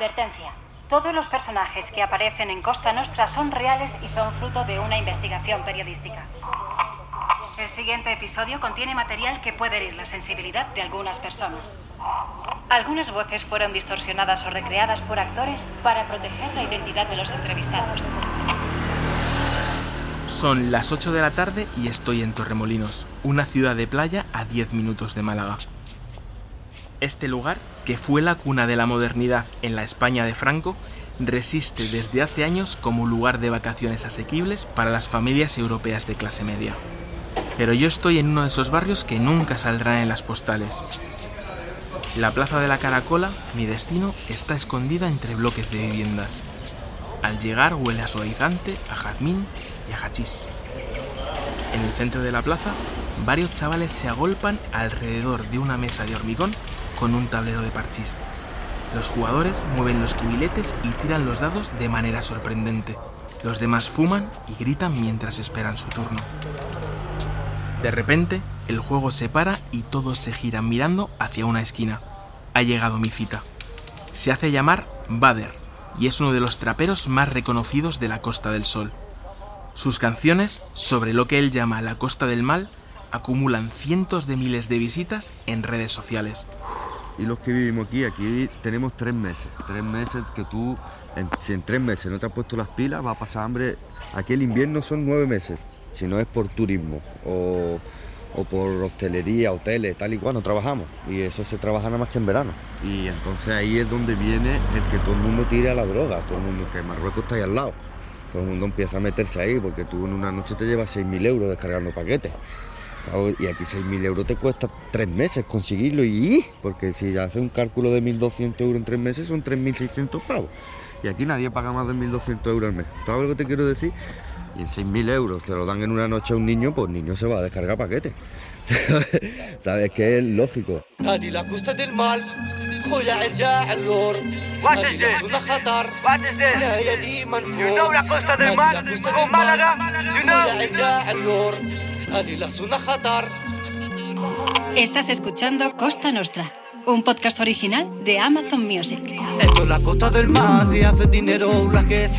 Advertencia. Todos los personajes que aparecen en Costa Nostra son reales y son fruto de una investigación periodística. El siguiente episodio contiene material que puede herir la sensibilidad de algunas personas. Algunas voces fueron distorsionadas o recreadas por actores para proteger la identidad de los entrevistados. Son las 8 de la tarde y estoy en Torremolinos, una ciudad de playa a 10 minutos de Málaga. Este lugar, que fue la cuna de la modernidad en la España de Franco, resiste desde hace años como lugar de vacaciones asequibles para las familias europeas de clase media. Pero yo estoy en uno de esos barrios que nunca saldrán en las postales. La Plaza de la Caracola, mi destino, está escondida entre bloques de viviendas. Al llegar huele a suavizante, a jazmín y a hachís. En el centro de la plaza, varios chavales se agolpan alrededor de una mesa de hormigón con un tablero de parchís. Los jugadores mueven los cubiletes y tiran los dados de manera sorprendente. Los demás fuman y gritan mientras esperan su turno. De repente, el juego se para y todos se giran mirando hacia una esquina. Ha llegado mi cita. Se hace llamar Bader y es uno de los traperos más reconocidos de la Costa del Sol. Sus canciones, sobre lo que él llama la Costa del Mal, acumulan cientos de miles de visitas en redes sociales y los que vivimos aquí, aquí tenemos tres meses. Tres meses que tú, si en tres meses no te has puesto las pilas, va a pasar hambre. Aquí el invierno son nueve meses, si no es por turismo o, por hostelería, hoteles, tal y cual, no trabajamos. Y eso se trabaja nada más que en verano. Y entonces ahí es donde viene el que todo el mundo tire a la droga, todo el mundo, que Marruecos está ahí al lado. Todo el mundo empieza a meterse ahí porque tú en una noche te llevas 6.000 euros descargando paquetes. Y aquí 6.000 euros te cuesta tres meses conseguirlo y porque si haces un cálculo de 1.200 euros en tres meses son 3.600 pavos. Y aquí nadie paga más de 1.200 euros al mes. ¿Sabes lo que te quiero decir? Y en 6.000 euros te lo dan en una noche a un niño, pues el niño se va a descargar paquete. ¿Sabes que es lógico? la costa del mal. What is this? What is this? You know la costa del mal? Málaga? You know? Estás escuchando Costa Nostra, un podcast original de Amazon Music. Esto es la costa del mar, si hace dinero la que es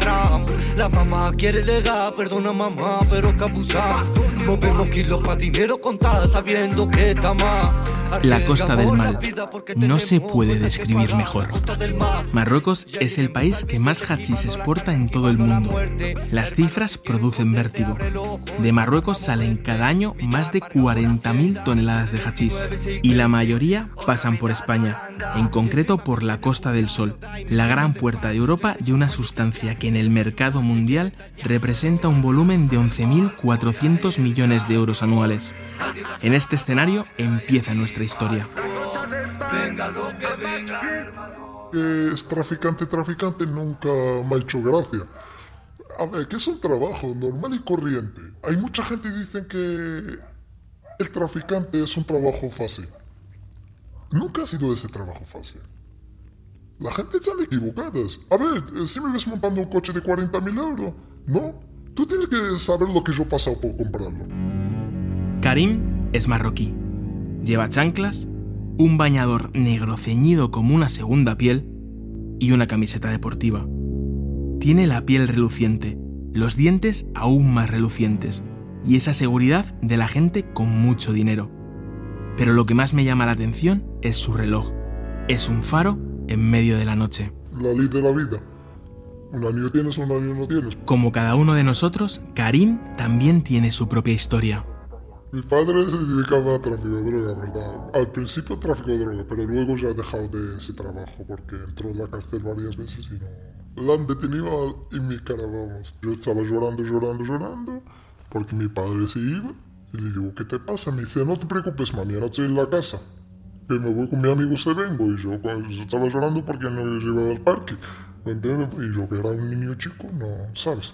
La mamá quiere legar, perdona mamá, pero que abusar. Movemos kilos para dinero contar sabiendo que está más. La Costa del Mal no se puede describir mejor. Marruecos es el país que más hachís exporta en todo el mundo. Las cifras producen vértigo. De Marruecos salen cada año más de 40.000 toneladas de hachís y la mayoría pasan por España, en concreto por la Costa del Sol, la gran puerta de Europa de una sustancia que en el mercado mundial representa un volumen de 11.400 millones de euros anuales. En este escenario empieza nuestra historia. es traficante, traficante nunca me ha hecho gracia. A ver, que es un trabajo normal y corriente. Hay mucha gente que dice que el traficante es un trabajo fácil. Nunca ha sido ese trabajo fácil. La gente están equivocadas. A ver, si me ves montando un coche de 40.000 euros, no. Tú tienes que saber lo que yo he pasado por comprarlo. Karim es marroquí Lleva chanclas, un bañador negro ceñido como una segunda piel y una camiseta deportiva. Tiene la piel reluciente, los dientes aún más relucientes y esa seguridad de la gente con mucho dinero. Pero lo que más me llama la atención es su reloj. Es un faro en medio de la noche. La ley de la vida. Un año tienes, un año no tienes. Como cada uno de nosotros, Karim también tiene su propia historia. Mi padre se dedicaba a tráfico de droga, ¿verdad? Al principio tráfico de droga, pero luego ya ha dejado de ese trabajo porque entró en la cárcel varias veces y no... La han detenido en mi cara, vamos. Yo estaba llorando, llorando, llorando porque mi padre se iba. Y le digo, ¿qué te pasa? Me dice, no te preocupes, ahora estoy en la casa. Que me voy con mi amigo se vengo. Y yo, yo estaba llorando porque no llevaba al parque. ¿Me entiendes? Y yo que era un niño chico, no, ¿sabes?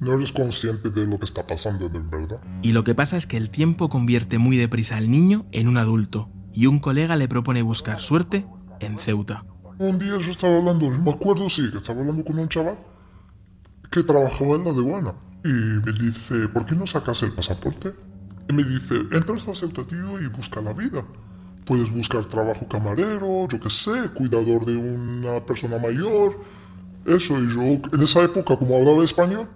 no eres consciente de lo que está pasando de verdad. Y lo que pasa es que el tiempo convierte muy deprisa al niño en un adulto, y un colega le propone buscar suerte en Ceuta. Un día yo estaba hablando, me acuerdo sí, que estaba hablando con un chaval que trabajaba en la aduana. Y me dice, ¿por qué no sacas el pasaporte? Y me dice, entras a Ceuta, tío, y busca la vida. puedes buscar trabajo camarero, yo qué sé, cuidador de una persona mayor. Eso, y yo en esa época, como hablaba español,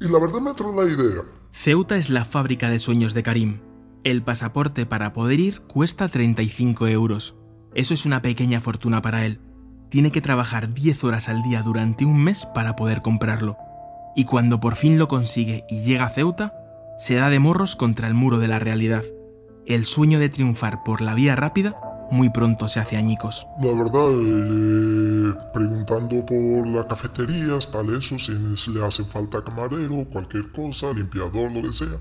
y la verdad me entró la idea. Ceuta es la fábrica de sueños de Karim. El pasaporte para poder ir cuesta 35 euros. Eso es una pequeña fortuna para él. Tiene que trabajar 10 horas al día durante un mes para poder comprarlo. Y cuando por fin lo consigue y llega a Ceuta, se da de morros contra el muro de la realidad. El sueño de triunfar por la vía rápida muy pronto se hace añicos. La verdad, eh, preguntando por la cafetería, tal eso, si le hace falta camarero, cualquier cosa, limpiador, lo que sea.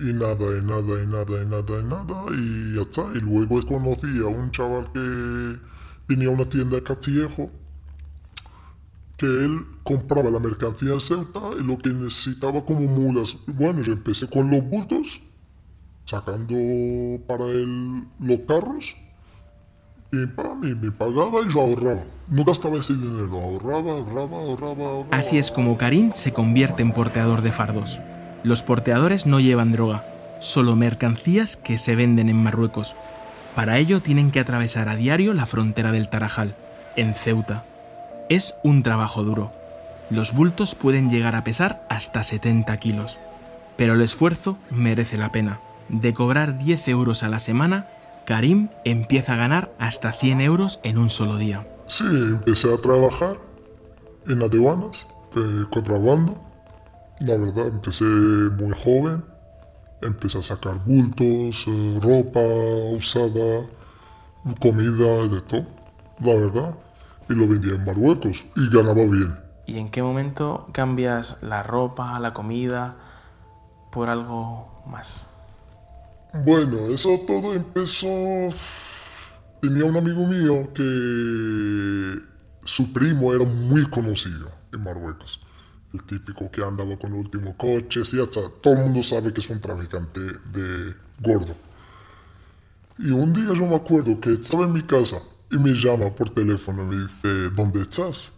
Y nada, y nada, y nada, y nada, y nada, y ya está. Y luego conocí a un chaval que tenía una tienda de Castillejo, que él compraba la mercancía en Ceuta y lo que necesitaba como mulas. Bueno, yo empecé con los bultos, sacando para él los carros y para mí me pagaba y yo ahorraba. No gastaba ese dinero, ahorraba, ahorraba, ahorraba, ahorraba. Así es como Karim se convierte en porteador de fardos. Los porteadores no llevan droga, solo mercancías que se venden en Marruecos. Para ello tienen que atravesar a diario la frontera del Tarajal, en Ceuta. Es un trabajo duro. Los bultos pueden llegar a pesar hasta 70 kilos. Pero el esfuerzo merece la pena. De cobrar 10 euros a la semana, Karim empieza a ganar hasta 100 euros en un solo día. Sí, empecé a trabajar en aduanas, de contrabando. La verdad, empecé muy joven. Empecé a sacar bultos, eh, ropa usada, comida, de todo. La verdad. Y lo vendía en Marruecos y ganaba bien. ¿Y en qué momento cambias la ropa, la comida, por algo más? Bueno, eso todo empezó... Tenía un amigo mío que su primo era muy conocido en Marruecos. El típico que andaba con el último coche, y hasta todo el mundo sabe que es un traficante de gordo. Y un día yo me acuerdo que estaba en mi casa y me llama por teléfono me dice, ¿dónde estás?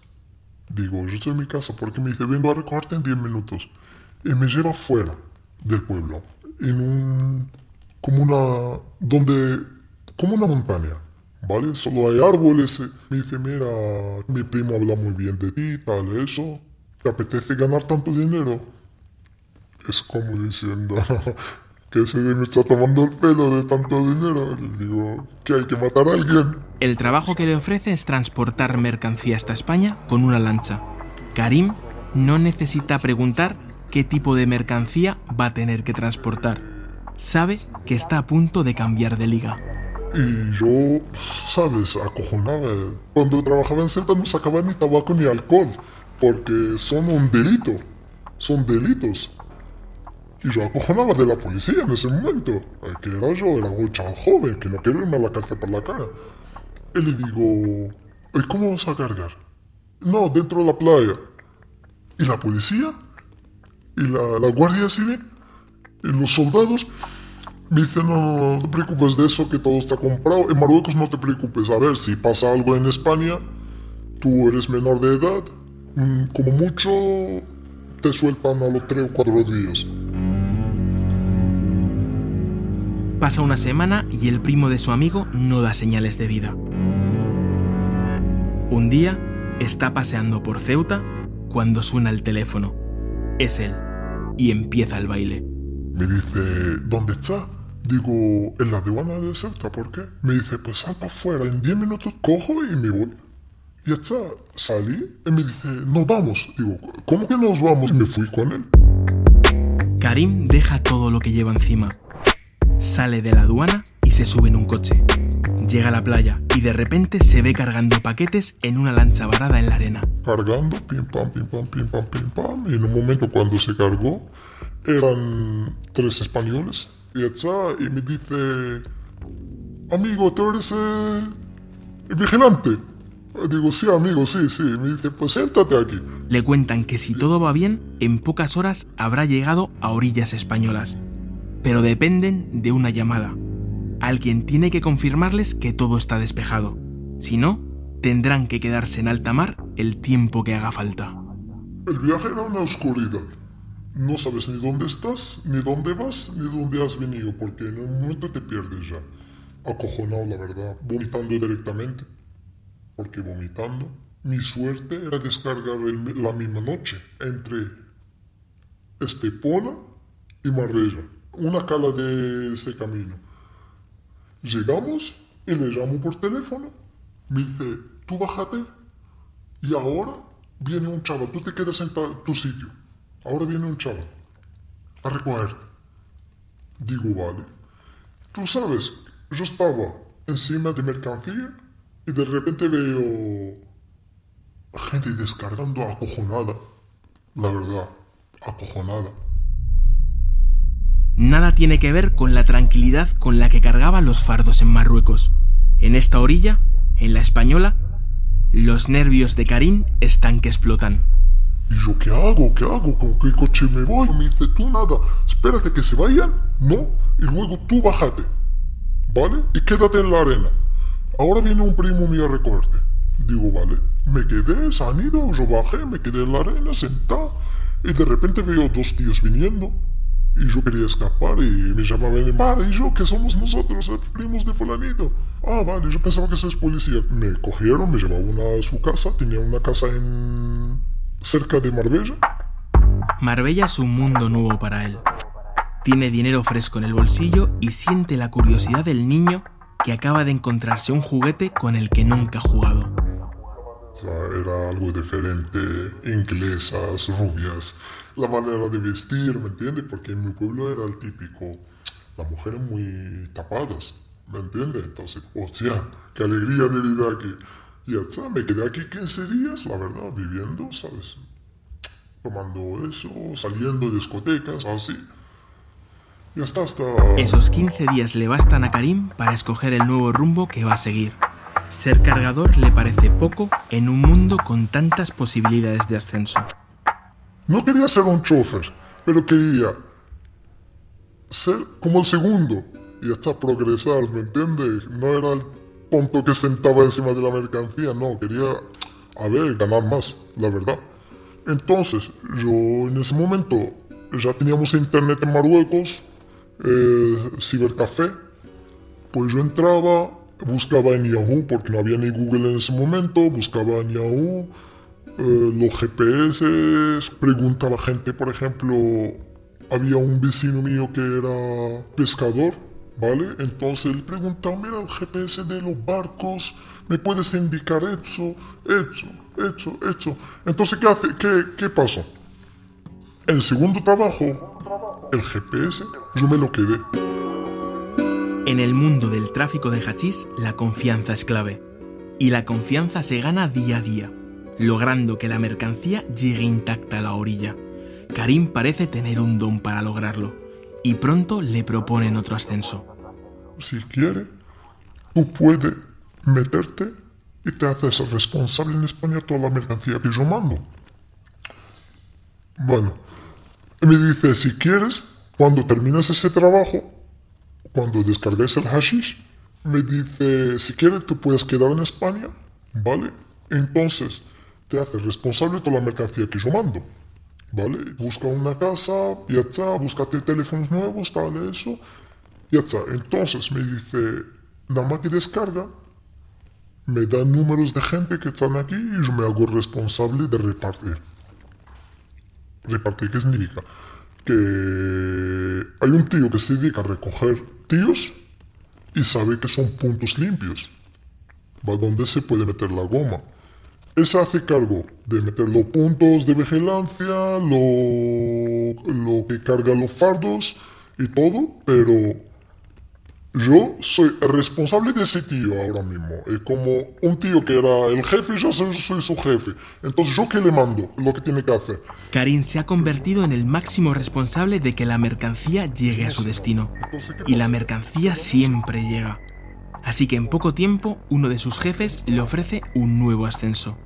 Digo, yo estoy en mi casa porque me dice, vengo a recogerte en 10 minutos. Y me lleva fuera del pueblo, en un como una, donde, como una montaña, ¿vale? Solo hay árboles. Me dice, mira, mi primo habla muy bien de ti, tal, eso. ¿Te apetece ganar tanto dinero? Es como diciendo que se me está tomando el pelo de tanto dinero. Le digo que hay que matar a alguien. El trabajo que le ofrece es transportar mercancía hasta España con una lancha. Karim no necesita preguntar qué tipo de mercancía va a tener que transportar sabe que está a punto de cambiar de liga. Y yo, sabes, acojonaba. Cuando trabajaba en Celta no sacaba ni tabaco ni alcohol, porque son un delito. Son delitos. Y yo acojonaba de la policía en ese momento, que era yo, era un chaval joven, que no quería irme a la cárcel por la cara. Y le digo, ¿y cómo vas a cargar? No, dentro de la playa. ¿Y la policía? ¿Y la, la Guardia Civil? Y los soldados me dicen, no, no, no te preocupes de eso, que todo está comprado. En Marruecos no te preocupes, a ver, si pasa algo en España, tú eres menor de edad, mm, como mucho te sueltan a los tres o cuatro días. Pasa una semana y el primo de su amigo no da señales de vida. Un día está paseando por Ceuta cuando suena el teléfono. Es él. Y empieza el baile. Me dice, ¿dónde está? Digo, en la aduana de Ceuta, ¿por qué? Me dice, pues sal para afuera, en 10 minutos cojo y me voy. Y está, salí y me dice, nos vamos. Digo, ¿cómo que nos vamos? Y me fui con él. Karim deja todo lo que lleva encima. Sale de la aduana y se sube en un coche. Llega a la playa y de repente se ve cargando paquetes en una lancha varada en la arena. Cargando, pim pam, pim pam, pim pam, pim pam. Y en un momento cuando se cargó, eran tres españoles. Y está, y me dice, amigo, ¿tú eres eh, el vigilante? Digo, sí, amigo, sí, sí. Me dice, pues siéntate aquí. Le cuentan que si todo va bien, en pocas horas habrá llegado a orillas españolas. Pero dependen de una llamada. Alguien tiene que confirmarles que todo está despejado. Si no, tendrán que quedarse en alta mar el tiempo que haga falta. El viaje era una oscuridad. No sabes ni dónde estás, ni dónde vas, ni dónde has venido, porque en un momento te pierdes ya. acojonado, la verdad, vomitando directamente. Porque vomitando, mi suerte era descargar la misma noche entre Estepona y Marbella, una cala de ese camino. Llegamos y le llamo por teléfono. Me dice, tú bájate y ahora viene un chaval, tú te quedas en tu sitio. Ahora viene un chaval a recogerte. Digo, vale. Tú sabes, yo estaba encima de mercancía y de repente veo gente descargando acojonada. La verdad, acojonada. Nada tiene que ver con la tranquilidad con la que cargaban los fardos en Marruecos. En esta orilla, en la española, los nervios de Karim están que explotan. ¿Y yo qué hago? ¿Qué hago? ¿Con qué coche me voy? Me dice, tú nada, espérate que se vayan, ¿no? Y luego tú bájate, ¿vale? Y quédate en la arena. Ahora viene un primo mío a recogerte. Digo, vale. Me quedé, se han ido, yo bajé, me quedé en la arena, sentado. Y de repente veo dos tíos viniendo. Y yo quería escapar y me llamaban de mar. Y yo, que somos nosotros, eh, primos de fulanito. Ah, vale, yo pensaba que sois policía. Me cogieron, me llevaban a su casa. Tenía una casa en... cerca de Marbella. Marbella es un mundo nuevo para él. Tiene dinero fresco en el bolsillo y siente la curiosidad del niño que acaba de encontrarse un juguete con el que nunca ha jugado. Era algo diferente, inglesas, rubias, la manera de vestir, ¿me entiendes? Porque en mi pueblo era el típico, las mujeres muy tapadas, ¿me entiendes? Entonces, hostia, qué alegría de vida aquí. Y ya está, me quedé aquí 15 días, la verdad, viviendo, ¿sabes? Tomando eso, saliendo de discotecas, así. Y hasta hasta... Esos 15 días le bastan a Karim para escoger el nuevo rumbo que va a seguir. Ser cargador le parece poco en un mundo con tantas posibilidades de ascenso. No quería ser un chofer, pero quería ser como el segundo y hasta progresar, ¿me entiendes? No era el tonto que sentaba encima de la mercancía, no, quería, a ver, ganar más, la verdad. Entonces, yo en ese momento ya teníamos internet en Marruecos, eh, cibercafé, pues yo entraba, buscaba en Yahoo, porque no había ni Google en ese momento, buscaba en Yahoo, eh, los GPS, preguntaba gente, por ejemplo, había un vecino mío que era pescador, ¿vale? Entonces él preguntaba, mira el GPS de los barcos, ¿me puedes indicar eso, eso, eso, eso? Entonces, ¿qué, hace? ¿Qué, qué pasó? El segundo trabajo, el GPS, yo me lo quedé. En el mundo del tráfico de hachís, la confianza es clave. Y la confianza se gana día a día, logrando que la mercancía llegue intacta a la orilla. Karim parece tener un don para lograrlo, y pronto le proponen otro ascenso. Si quiere, tú puedes meterte y te haces responsable en España de toda la mercancía que yo mando. Bueno, me dice, si quieres, cuando termines ese trabajo, cuando descargues el hashish, me dice, si quieres, te puedes quedar en España, ¿vale? Entonces, te haces responsable de toda la mercancía que yo mando. ¿Vale? Busca una casa, ya está, búscate teléfonos nuevos, tal, eso, ya está. Entonces me dice, nada más que descarga, me dan números de gente que están aquí y yo me hago responsable de repartir. ¿Repartir qué significa? Que hay un tío que se dedica a recoger tíos y sabe que son puntos limpios, ¿va? Donde se puede meter la goma. Él se hace cargo de meter los puntos de vigilancia, lo, lo que carga los fardos y todo, pero yo soy responsable de ese tío ahora mismo. Es como un tío que era el jefe, yo soy, soy su jefe. Entonces, ¿yo qué le mando? Lo que tiene que hacer. Karim se ha convertido en el máximo responsable de que la mercancía llegue a su destino. Y la mercancía siempre llega. Así que en poco tiempo uno de sus jefes le ofrece un nuevo ascenso.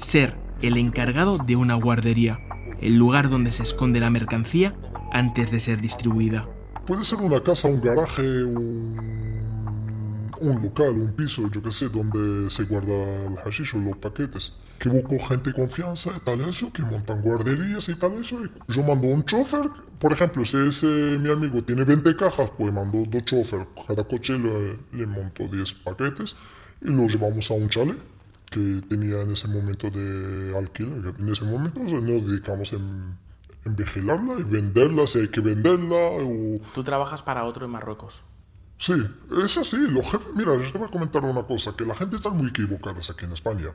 Ser el encargado de una guardería, el lugar donde se esconde la mercancía antes de ser distribuida. Puede ser una casa, un garaje, un local, un piso, yo qué sé, donde se guarda el hashish o los paquetes. Que busco gente de confianza y tal eso, que montan guarderías y tal eso. Y yo mando un chofer, por ejemplo, si ese mi amigo tiene 20 cajas, pues mando dos chofer, cada coche le, le monto 10 paquetes y lo llevamos a un chalet que tenía en ese momento de alquiler. En ese momento nos dedicamos en, en vigilarla y venderla, si hay que venderla. O... Tú trabajas para otro en Marruecos. Sí, es así. Los jefes, mira, yo te voy a comentar una cosa, que la gente está muy equivocada aquí en España.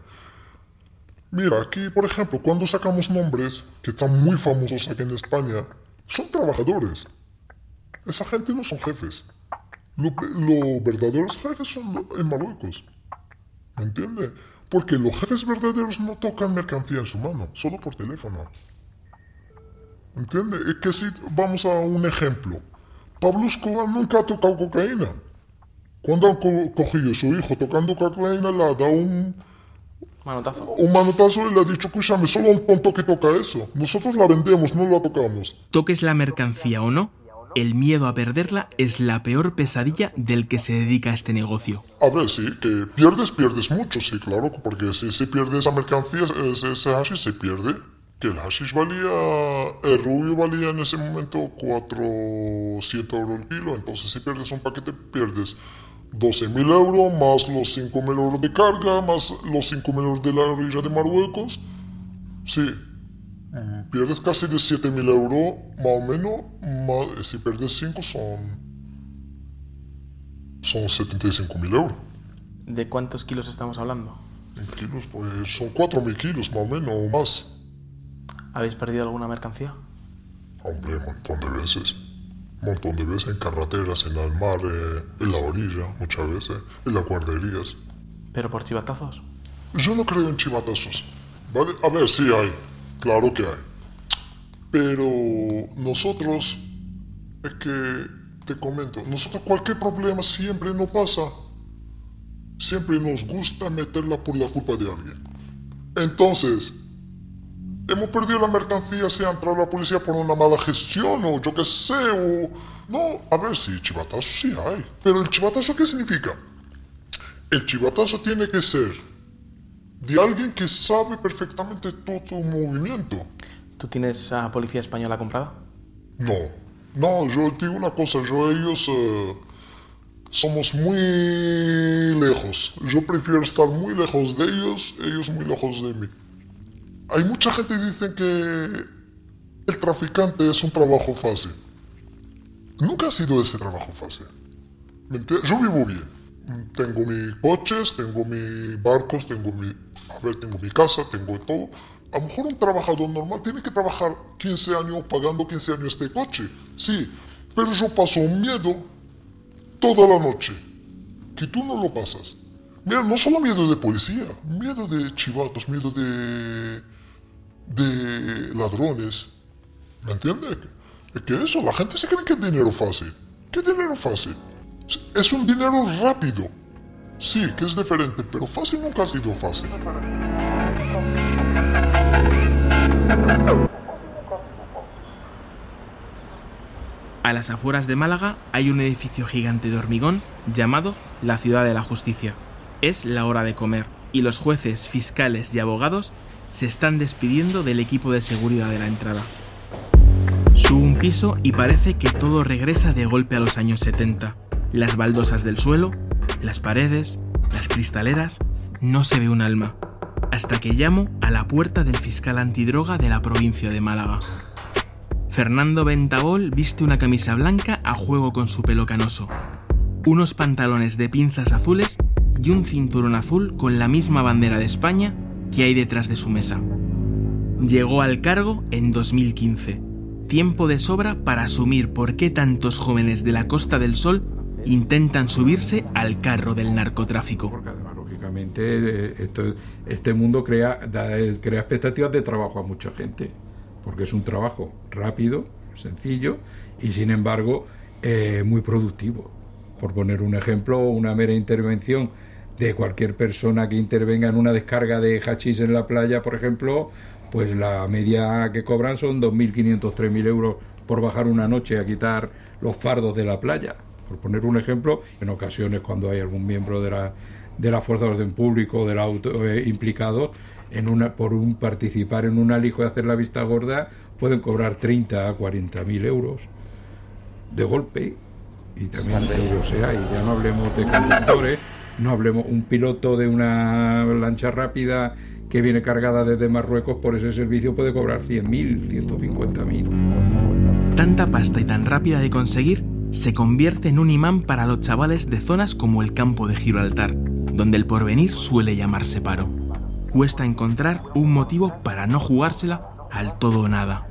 Mira, aquí, por ejemplo, cuando sacamos nombres que están muy famosos aquí en España, son trabajadores. Esa gente no son jefes. Los lo verdaderos jefes son en Marruecos. ¿Me entiendes? Porque los jefes verdaderos no tocan mercancía en su mano, solo por teléfono. ¿Entiendes? Es que si vamos a un ejemplo. Pablo Escobar nunca ha tocado cocaína. Cuando han co cogido a su hijo tocando cocaína, le ha dado un Manotazo. un manotazo y le ha dicho, escúchame, solo un tonto que toca eso. Nosotros la vendemos, no la tocamos. Toques la mercancía o no, el miedo a perderla es la peor pesadilla del que se dedica a este negocio. A ver, sí, que pierdes, pierdes mucho, sí, claro, porque si se pierde esa mercancía, ese, ese hashish se pierde. Que el hashish valía, el rubio valía en ese momento 400 euros el kilo, entonces si pierdes un paquete, pierdes 12.000 euros, más los 5.000 euros de carga, más los 5.000 euros de la orilla de Marruecos. Sí, pierdes casi de 7.000 euros, más o menos, más, si pierdes 5 son, son 75.000 euros. ¿De cuántos kilos estamos hablando? En kilos, pues son 4.000 kilos más o menos, o más. ¿Habéis perdido alguna mercancía? Hombre, un montón de veces. Un montón de veces en carreteras, en el mar, eh, en la orilla, muchas veces, en las guarderías. ¿Pero por chivatazos? Yo no creo en chivatazos. ¿Vale? A ver, sí hay. Claro que hay. Pero nosotros, es que te comento, nosotros cualquier problema siempre nos pasa. Siempre nos gusta meterla por la culpa de alguien. Entonces, hemos perdido la mercancía, se ha entrado la policía por una mala gestión o yo qué sé, o... No, a ver, sí, chivatazo sí hay. Pero el chivatazo, ¿qué significa? El chivatazo tiene que ser de alguien que sabe perfectamente todo tu movimiento. ¿Tú tienes a policía española comprada? No, no, yo te digo una cosa, yo ellos eh, somos muy lejos. Yo prefiero estar muy lejos de ellos, ellos muy lejos de mí. Hay mucha gente que dice que el traficante es un trabajo fácil. Nunca ha sido ese trabajo fácil. ¿Me entiendes? Yo vivo bien. Tengo mis coches, tengo mis barcos, tengo mi, a ver, tengo mi casa, tengo todo. A lo mejor un trabajador normal tiene que trabajar 15 años pagando 15 años este coche. Sí, pero yo paso un miedo toda la noche. Que tú no lo pasas. Mira, no solo miedo de policía, miedo de chivatos, miedo de, de ladrones. ¿Me entiendes? Es que eso, la gente se cree que es dinero fácil. ¿Qué dinero fácil? Es un dinero rápido. Sí, que es diferente, pero fácil nunca ha sido fácil. A las afueras de Málaga hay un edificio gigante de hormigón llamado la Ciudad de la Justicia. Es la hora de comer y los jueces, fiscales y abogados se están despidiendo del equipo de seguridad de la entrada. Subo un piso y parece que todo regresa de golpe a los años 70. Las baldosas del suelo, las paredes, las cristaleras, no se ve un alma. Hasta que llamo a la puerta del fiscal antidroga de la provincia de Málaga. Fernando Ventabol viste una camisa blanca a juego con su pelo canoso, unos pantalones de pinzas azules y un cinturón azul con la misma bandera de España que hay detrás de su mesa. Llegó al cargo en 2015, tiempo de sobra para asumir por qué tantos jóvenes de la Costa del Sol intentan subirse al carro del narcotráfico. Porque además, lógicamente, eh, esto- este mundo crea, da- eh, crea expectativas de trabajo a mucha gente, porque es un trabajo rápido, sencillo y sin embargo eh, muy productivo. Por poner un ejemplo, una mera intervención de cualquier persona que intervenga en una descarga de hachís en la playa, por ejemplo, pues la media que cobran son 2.500, 3.000 euros por bajar una noche a quitar los fardos de la playa. Por poner un ejemplo, en ocasiones cuando hay algún miembro de la, de la fuerza de orden público, del auto eh, implicado, en una, por un participar en un alijo y hacer la vista gorda, pueden cobrar 30 a 40 mil euros de golpe y también o sea, y ya no hablemos de conductores, no hablemos un piloto de una lancha rápida que viene cargada desde Marruecos por ese servicio puede cobrar 100.000, 150.000. Tanta pasta y tan rápida de conseguir se convierte en un imán para los chavales de zonas como el campo de Gibraltar, donde el porvenir suele llamarse paro. Cuesta encontrar un motivo para no jugársela al todo o nada.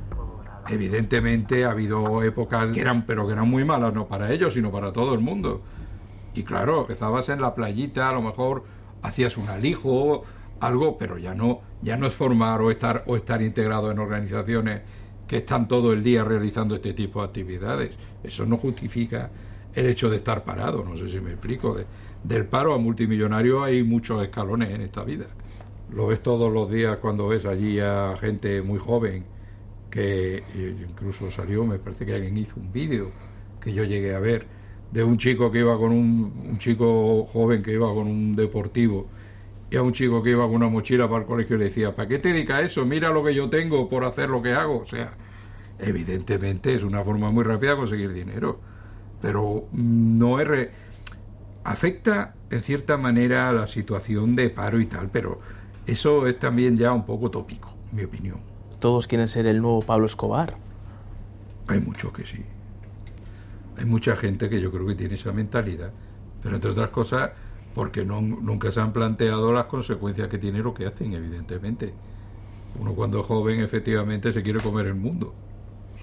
Evidentemente ha habido épocas que eran, pero que eran muy malas, no para ellos, sino para todo el mundo. Y claro, empezabas en la playita, a lo mejor hacías un alijo, algo, pero ya no, ya no es formar o estar, o estar integrado en organizaciones que están todo el día realizando este tipo de actividades. Eso no justifica el hecho de estar parado, no sé si me explico. del paro a multimillonario hay muchos escalones en esta vida. Lo ves todos los días cuando ves allí a gente muy joven que incluso salió, me parece que alguien hizo un vídeo que yo llegué a ver de un chico que iba con un, un chico joven que iba con un deportivo y a un chico que iba con una mochila para el colegio y le decía, ¿para qué te dedica eso? Mira lo que yo tengo por hacer lo que hago. O sea, evidentemente es una forma muy rápida de conseguir dinero, pero no es... Afecta en cierta manera la situación de paro y tal, pero eso es también ya un poco tópico, en mi opinión. Todos quieren ser el nuevo Pablo Escobar. Hay mucho que sí. Hay mucha gente que yo creo que tiene esa mentalidad, pero entre otras cosas porque no, nunca se han planteado las consecuencias que tiene lo que hacen, evidentemente. Uno cuando es joven efectivamente se quiere comer el mundo.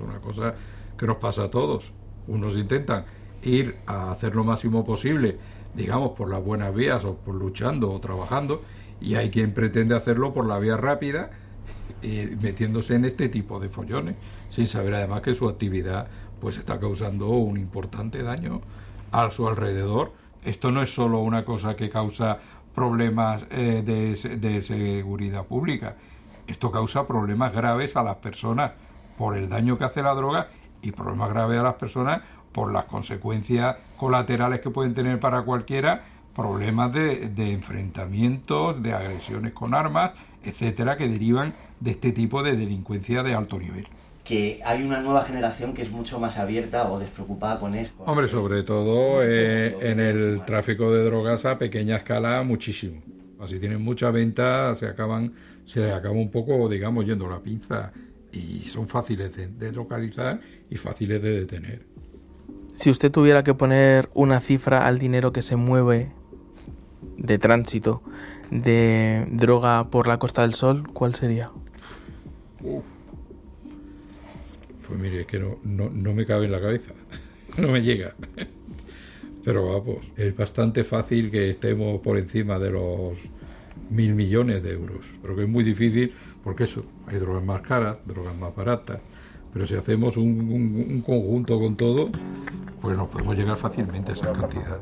Una cosa que nos pasa a todos. Unos intentan ir a hacer lo máximo posible, digamos, por las buenas vías o por luchando o trabajando, y hay quien pretende hacerlo por la vía rápida, metiéndose en este tipo de follones, sin saber además que su actividad pues está causando un importante daño a su alrededor. Esto no es solo una cosa que causa problemas eh, de, seguridad pública, esto causa problemas graves a las personas por el daño que hace la droga y problemas graves a las personas por las consecuencias colaterales que pueden tener para cualquiera, problemas de, de enfrentamientos, de agresiones con armas, etcétera, que derivan de este tipo de delincuencia de alto nivel que hay una nueva generación que es mucho más abierta o despreocupada con esto. Hombre, sobre todo eh, en el tráfico de drogas a pequeña escala, muchísimo. Así tienen mucha venta, se acaban, se acaba un poco, digamos, yendo la pinza y son fáciles de, de localizar y fáciles de detener. Si usted tuviera que poner una cifra al dinero que se mueve de tránsito de droga por la Costa del Sol, ¿cuál sería? Uf. Pues mire, es que no, no, me cabe en la cabeza, no me llega. Pero vamos, es bastante fácil que estemos por encima de los mil millones de euros, pero que es muy difícil porque eso, hay drogas más caras, drogas más baratas, pero si hacemos un, un conjunto con todo, pues nos podemos llegar fácilmente a esa cantidad.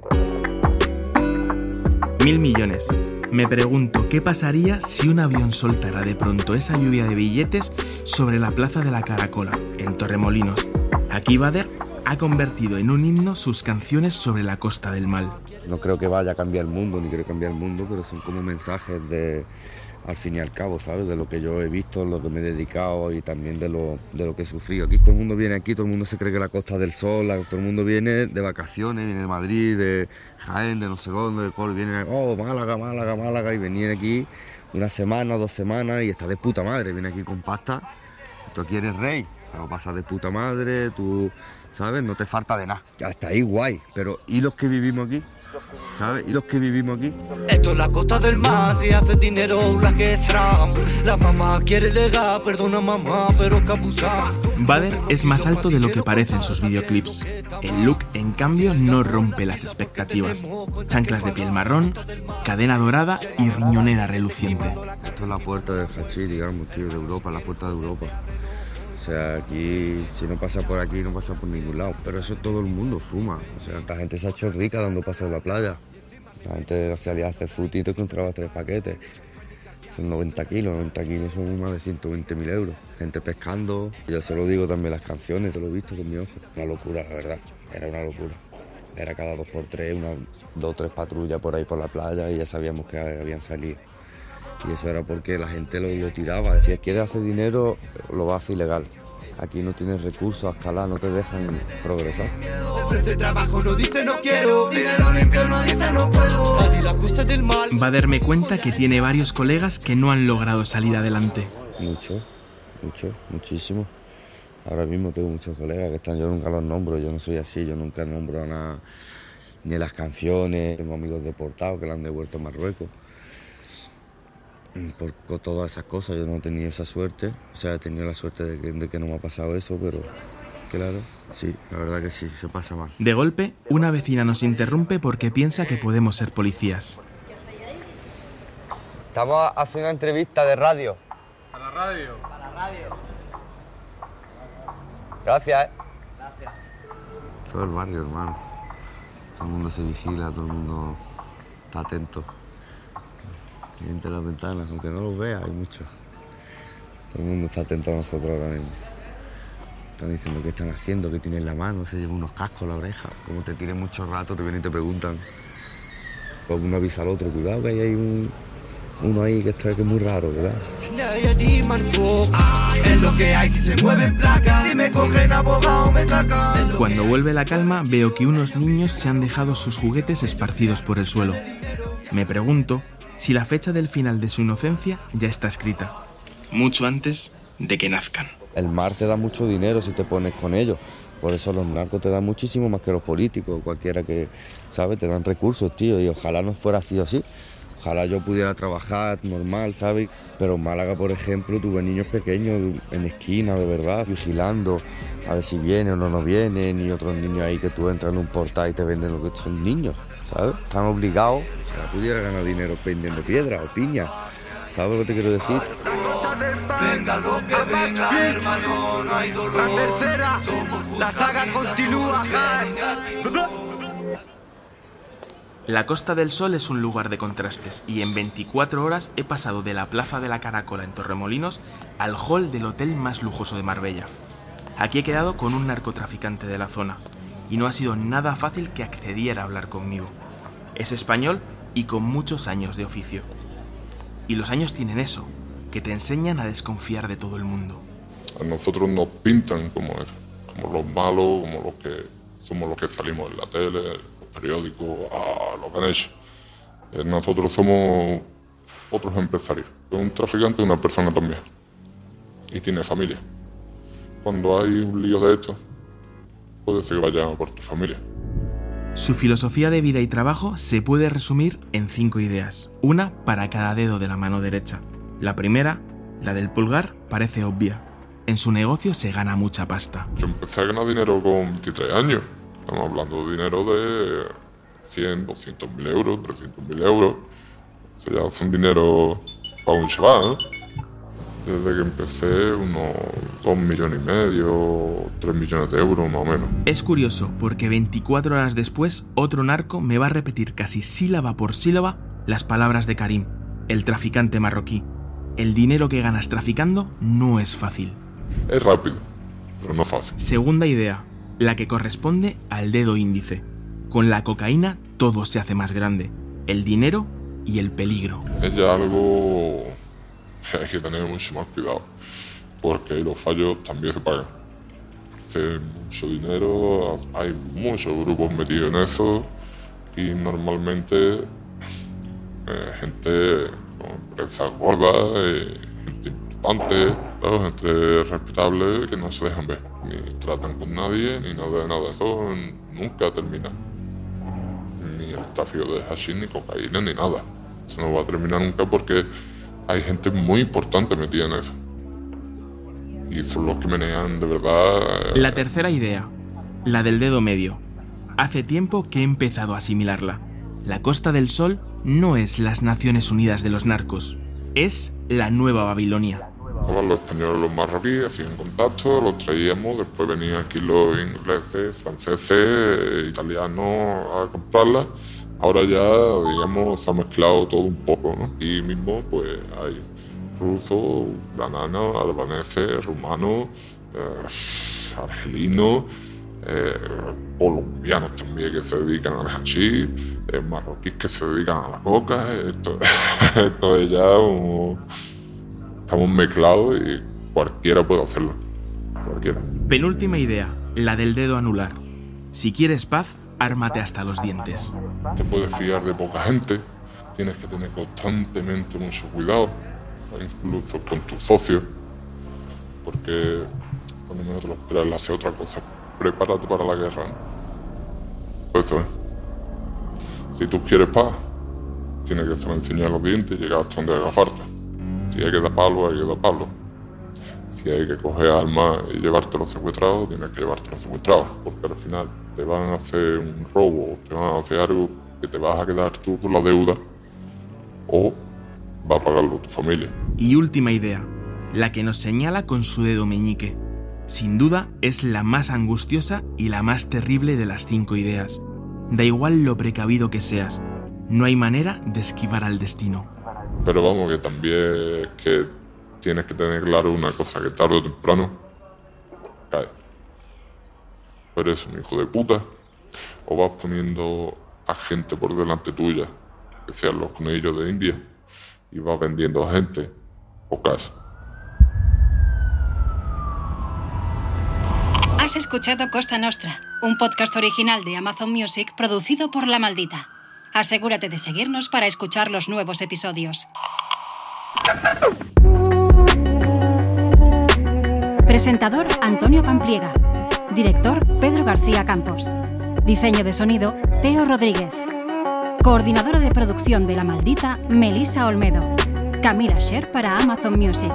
Mil millones. Me pregunto qué pasaría si un avión soltara de pronto esa lluvia de billetes sobre la plaza de la Caracola, en Torremolinos. Aquí Bader ha convertido en un himno sus canciones sobre la costa del mal. No creo que vaya a cambiar el mundo, ni quiero cambiar el mundo, pero son como mensajes de, al fin y al cabo, ¿sabes? De lo que yo he visto, lo que me he dedicado y también de lo, de lo que he sufrido. Aquí todo el mundo viene aquí, todo el mundo se cree que la Costa del Sol, todo el mundo viene de vacaciones, viene de Madrid, de Jaén, de no sé dónde, de Col, viene, oh, Málaga, Málaga, Málaga, y venían aquí una semana, dos semanas y está de puta madre, viene aquí con pasta, tú aquí eres rey, te lo pasas de puta madre, tú, ¿sabes? No te falta de nada. Ya está ahí guay, pero ¿y los que vivimos aquí? ¿sabes? Y los que vivimos aquí. Esto es la costa del mar, si hace dinero la que será. La mamá quiere legar, perdona mamá, pero capuzá. Bader es más alto de lo que parece en sus videoclips. El look, en cambio, no rompe las expectativas. Chanclas de piel marrón, cadena dorada y riñonera reluciente. Esto es la puerta del hachís, digamos, tío, de Europa, la puerta de Europa. O sea, aquí, si no pasa por aquí, no pasa por ningún lado. Pero eso todo el mundo fuma. O sea, la gente se ha hecho rica dando pasos en la playa. La gente salía a hacer frutito y encontraba tres paquetes. Son 90 kilos, 90 kilos son más de 120 mil euros. Gente pescando. Yo se lo digo también las canciones, te lo he visto con mi ojo. Una locura, la verdad. Era una locura. Era cada dos por tres, una, dos o tres patrullas por ahí por la playa y ya sabíamos que habían salido. Y eso era porque la gente lo, lo tiraba. Si quieres hacer dinero, lo va a hacer ilegal. Aquí no tienes recursos a escalar, no te dejan progresar. Va a darme cuenta que tiene varios colegas que no han logrado salir adelante. Mucho, mucho, muchísimo. Ahora mismo tengo muchos colegas que están, yo nunca los nombro, yo no soy así, yo nunca nombro nada, ni las canciones. Tengo amigos deportados que la han devuelto a Marruecos. Por todas esas cosas yo no he tenido esa suerte, o sea, he tenido la suerte de que, de que no me ha pasado eso, pero claro, sí, la verdad que sí, se pasa mal. De golpe, una vecina nos interrumpe porque piensa que podemos ser policías. Estamos haciendo una entrevista de radio. ¿A la radio? A la radio. Gracias, ¿eh? Gracias. Todo el barrio, hermano. Todo el mundo se vigila, todo el mundo está atento. Hay gente en las ventanas, aunque no los vea, hay muchos. Todo el mundo está atento a nosotros ahora mismo. Están diciendo qué están haciendo, qué tienen en la mano, se llevan unos cascos a la oreja. Como te tienen mucho rato, te vienen y te preguntan. O uno avisa al otro, cuidado que ahí hay un, uno ahí que está que es muy raro, ¿verdad? Cuando vuelve la calma, veo que unos niños se han dejado sus juguetes esparcidos por el suelo. Me pregunto si la fecha del final de su inocencia ya está escrita, mucho antes de que nazcan. El mar te da mucho dinero si te pones con ellos. Por eso los narcos te dan muchísimo más que los políticos, cualquiera que, ¿sabes? Te dan recursos, tío, y ojalá no fuera así o así. Ojalá yo pudiera trabajar normal, ¿sabes? Pero en Málaga, por ejemplo, tuve niños pequeños en esquina, de verdad, vigilando a ver si viene o no nos vienen, y otros niños ahí que tú entras en un portal y te venden lo que son niños, ¿sabes? Están obligados, ojalá pudiera ganar dinero vendiendo piedra o piña, ¿sabes lo que te quiero decir? Venga lo que venga, hermano, no hay dolor. La tercera, la saga continúa. La Costa del Sol es un lugar de contrastes y en 24 horas he pasado de la Plaza de la Caracola en Torremolinos al hall del hotel más lujoso de Marbella. Aquí he quedado con un narcotraficante de la zona y no ha sido nada fácil que accediera a hablar conmigo. Es español y con muchos años de oficio. Y los años tienen eso, que te enseñan a desconfiar de todo el mundo. A nosotros nos pintan como eso, como los malos, como los que somos los que salimos en la tele, periódicos, a lo que. Eh, Nosotros somos otros empresarios. Un traficante es una persona también. Y tiene familia. Cuando hay un lío de esto, puede ser que vaya por tu familia. Su filosofía de vida y trabajo se puede resumir en cinco ideas, una para cada dedo de la mano derecha. La primera, la del pulgar, parece obvia. En su negocio se gana mucha pasta. Yo empecé a ganar dinero con 23 años. Estamos hablando de dinero de 100, 200 mil euros, 300 mil euros. O sea, ya dinero para un chaval. ¿eh? Desde que empecé, unos 2 millones y medio, 3 millones de euros más o menos. Es curioso porque 24 horas después otro narco me va a repetir casi sílaba por sílaba las palabras de Karim, el traficante marroquí. El dinero que ganas traficando no es fácil. Es rápido, pero no fácil. Segunda idea, la que corresponde al dedo índice. Con la cocaína todo se hace más grande, el dinero y el peligro. Es ya algo hay que tener mucho más cuidado, porque los fallos también se pagan. Hace mucho dinero, hay muchos grupos metidos en eso y normalmente eh, gente con empresas gordas, eh, gente importante, ¿sabes? gente respetable que no se dejan ver, ni tratan con nadie, ni nada de nada. Eso nunca termina. Ni el tráfico de hashish, ni cocaína, ni nada. Eso no va a terminar nunca porque hay gente muy importante metida en eso. Y son los que menean de verdad. eh, La tercera idea, la del dedo medio. Hace tiempo que he empezado a asimilarla. La Costa del Sol no es las Naciones Unidas de los narcos, es la Nueva Babilonia. Estaban los españoles, los marroquíes, hacían contacto, los traíamos, después venían aquí los ingleses, franceses, italianos a comprarlas. Ahora ya, digamos, se ha mezclado todo un poco, ¿no? Y mismo, pues, hay rusos, ucranianos, albaneses, rumanos, eh, argelinos, eh, colombianos también que se dedican al hachís, eh, marroquíes que se dedican a la coca. Esto, esto es ya estamos mezclados y cualquiera puede hacerlo. Cualquiera. Penúltima idea, la del dedo anular. Si quieres paz, ármate hasta los dientes. Te puedes fiar de poca gente, tienes que tener constantemente mucho cuidado, incluso con tus socios, porque cuando menos te lo esperas, le hace otra cosa. Prepárate para la guerra. ¿no? Eso es. Si tú quieres paz, tienes que saber enseñar los dientes y llegar hasta donde haga falta. Si hay que dar palo, hay que dar palo. Si hay que coger armas y llevártelo secuestrado, tienes que llevártelo secuestrado, porque al final te van a hacer un robo, te van a hacer algo que te vas a quedar tú con la deuda o va a pagarlo tu familia. Y última idea, la que nos señala con su dedo meñique. Sin duda es la más angustiosa y la más terrible de las cinco ideas. Da igual lo precavido que seas, no hay manera de esquivar al destino. Pero vamos, que también es que tienes que tener claro una cosa, que tarde o temprano cae. Pero es un hijo de puta, o vas poniendo a gente por delante tuya, que sean los conejillos de India, y vas vendiendo a gente, o caes. Has escuchado Costa Nostra, un podcast original de Amazon Music producido por La Maldita. Asegúrate de seguirnos para escuchar los nuevos episodios. Presentador Antonio Pampliega. Director Pedro García Campos. Diseño de sonido Teo Rodríguez. Coordinadora de producción de La Maldita Melissa Olmedo. Camila Sher para Amazon Music.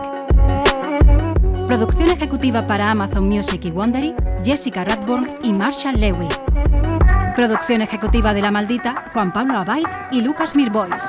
Producción ejecutiva para Amazon Music y Wondery, Jessica Radburn y Marshall Lewy. Producción ejecutiva de La Maldita, Juan Pablo Abait y Lucas Mirbois.